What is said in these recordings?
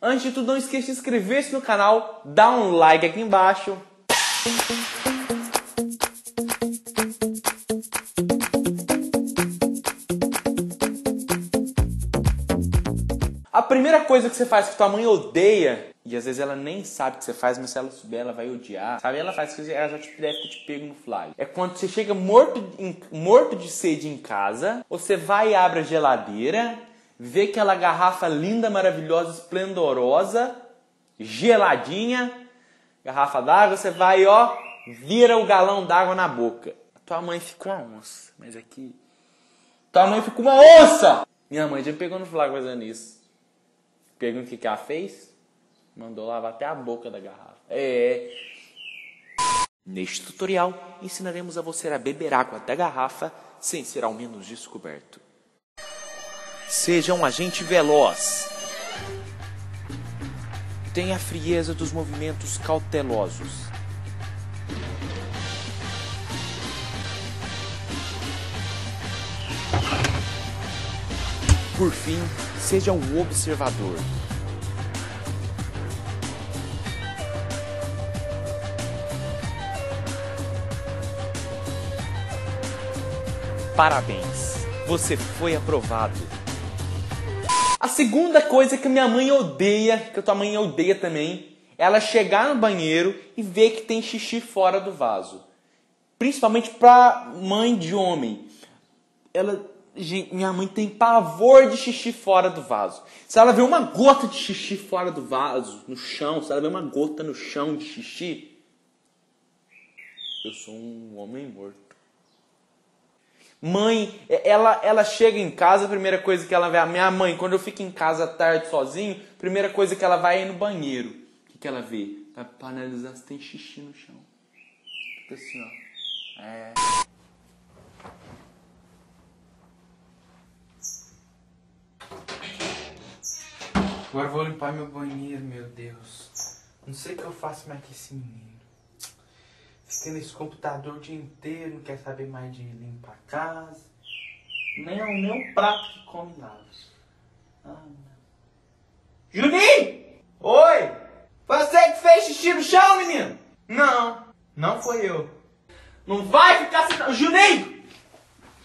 Antes de tudo, não esqueça de inscrever-se no canal, dar um like aqui embaixo. A primeira coisa que você faz que tua mãe odeia, e às vezes ela nem sabe que você faz, mas se ela souber, ela vai odiar. Sabe? Ela faz que ela já te, deve ter te pego no fly. É quando você chega morto, morto de sede em casa, você vai e abre a geladeira, vê aquela garrafa linda, maravilhosa, esplendorosa, geladinha, garrafa d'água, você vai, ó, vira o galão d'água na boca. Tua mãe fica uma onça, mas aqui. Tua mãe fica uma onça! Minha mãe já pegou no flagra fazendo isso. Pergunta o que, que ela fez? Mandou lavar até a boca da garrafa. É. Neste tutorial, ensinaremos a você a beber água da garrafa sem ser ao menos descoberto. Seja um agente veloz. Tenha a frieza dos movimentos cautelosos. Por fim, seja um observador. Parabéns, você foi aprovado. A segunda coisa que minha mãe odeia, que a tua mãe odeia também, é ela chegar no banheiro e ver que tem xixi fora do vaso. Principalmente pra mãe de homem. Ela Gente, minha mãe tem pavor de xixi fora do vaso. Se ela vê uma gota de xixi fora do vaso, no chão, se ela vê uma gota no chão de xixi, eu sou um homem morto. Mãe, ela, ela chega em casa, a primeira coisa que ela vê, a minha mãe, quando eu fico em casa à tarde sozinho, a primeira coisa que ela vai é no banheiro. O que, que ela vê? Vai pra analisar se tem xixi no chão. Fica assim, ó. É. Agora vou limpar meu banheiro, meu Deus. Não sei o que eu faço mais que esse menino. Fica nesse computador o dia inteiro, não quer saber mais de limpar a casa. Nem, nem um prato que come nada. Ah. Juninho! Oi! Você que fez xixi no chão, menino? Não, não foi eu. Não vai ficar sentado. Juninho!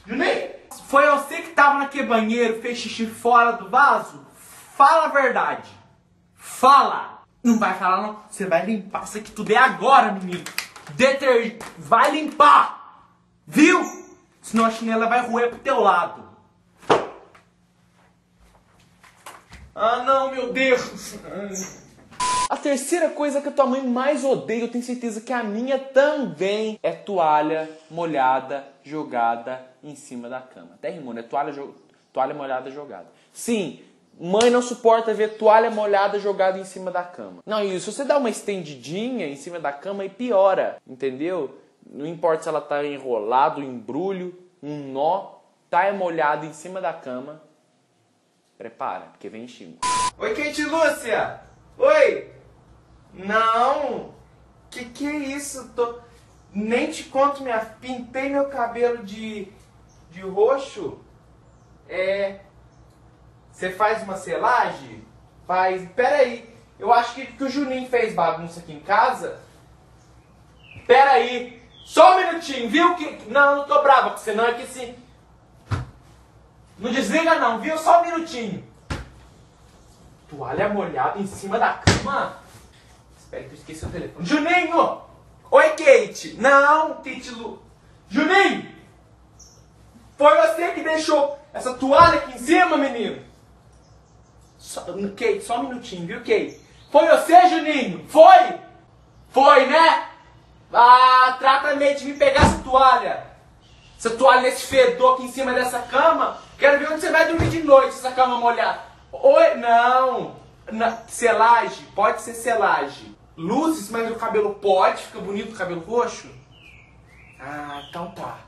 Juninho! Foi você que tava naquele banheiro, fez xixi fora do vaso? Fala a verdade. Fala! Não vai falar não. Você vai limpar isso aqui tudo é agora, menino. Deter... Vai limpar! Viu? Senão a chinela vai roer pro teu lado. Ah não, meu Deus! A terceira coisa que a tua mãe mais odeia, eu tenho certeza que a minha também, é toalha molhada jogada em cima da cama. Até rimou, né? Toalha, jo- toalha molhada jogada. Sim, mãe não suporta ver toalha molhada jogada em cima da cama. Não, e se você dá uma estendidinha em cima da cama, aí piora, entendeu? Não importa se ela tá enrolado, um embrulho, um nó, tá molhado em cima da cama, prepara, porque vem xingo. Oi, Kate Lúcia! Oi! Não! Que que é isso? Tô... Nem te conto, minha... Pintei meu cabelo de... de roxo. É... Você faz uma selagem? Faz... Pera aí. Eu acho que, que o Juninho fez bagunça aqui em casa. Pera aí. Só um minutinho, viu? Que... Não, não tô brava com você não. É que assim... Não desliga não, viu? Só um minutinho. Toalha molhada em cima da cama? Espera que eu esqueci o telefone. Juninho! Oi, Kate! Não, Kate Lu. Juninho! Foi você que deixou essa toalha aqui em cima, menino? Só, Kate, só um minutinho, viu, Kate? Foi você, Juninho? Foi? Foi, né? Ah, trata meio de me pegar essa toalha. Essa toalha nesse fedor aqui em cima dessa cama. Quero ver onde você vai dormir de noite, essa cama molhada. Oi, não. Na, selagem, pode ser selagem. Luzes, mas o cabelo pode, fica bonito o cabelo roxo? Ah, então tá.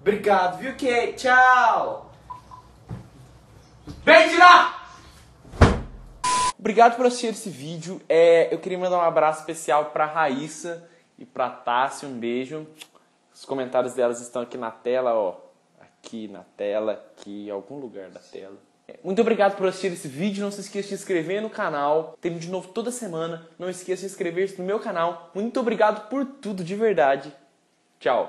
Obrigado, viu, Kate? Tchau. Vem tirar! Obrigado por assistir esse vídeo. É, eu queria mandar um abraço especial pra Raíssa e pra Tássia. Um beijo. Os comentários delas estão aqui na tela, ó. Aqui na tela, aqui em algum lugar da tela. Muito obrigado por assistir esse vídeo. Não se esqueça de se inscrever no canal. Tem vídeo novo toda semana. Não esqueça de se inscrever no meu canal. Muito obrigado por tudo, de verdade. Tchau.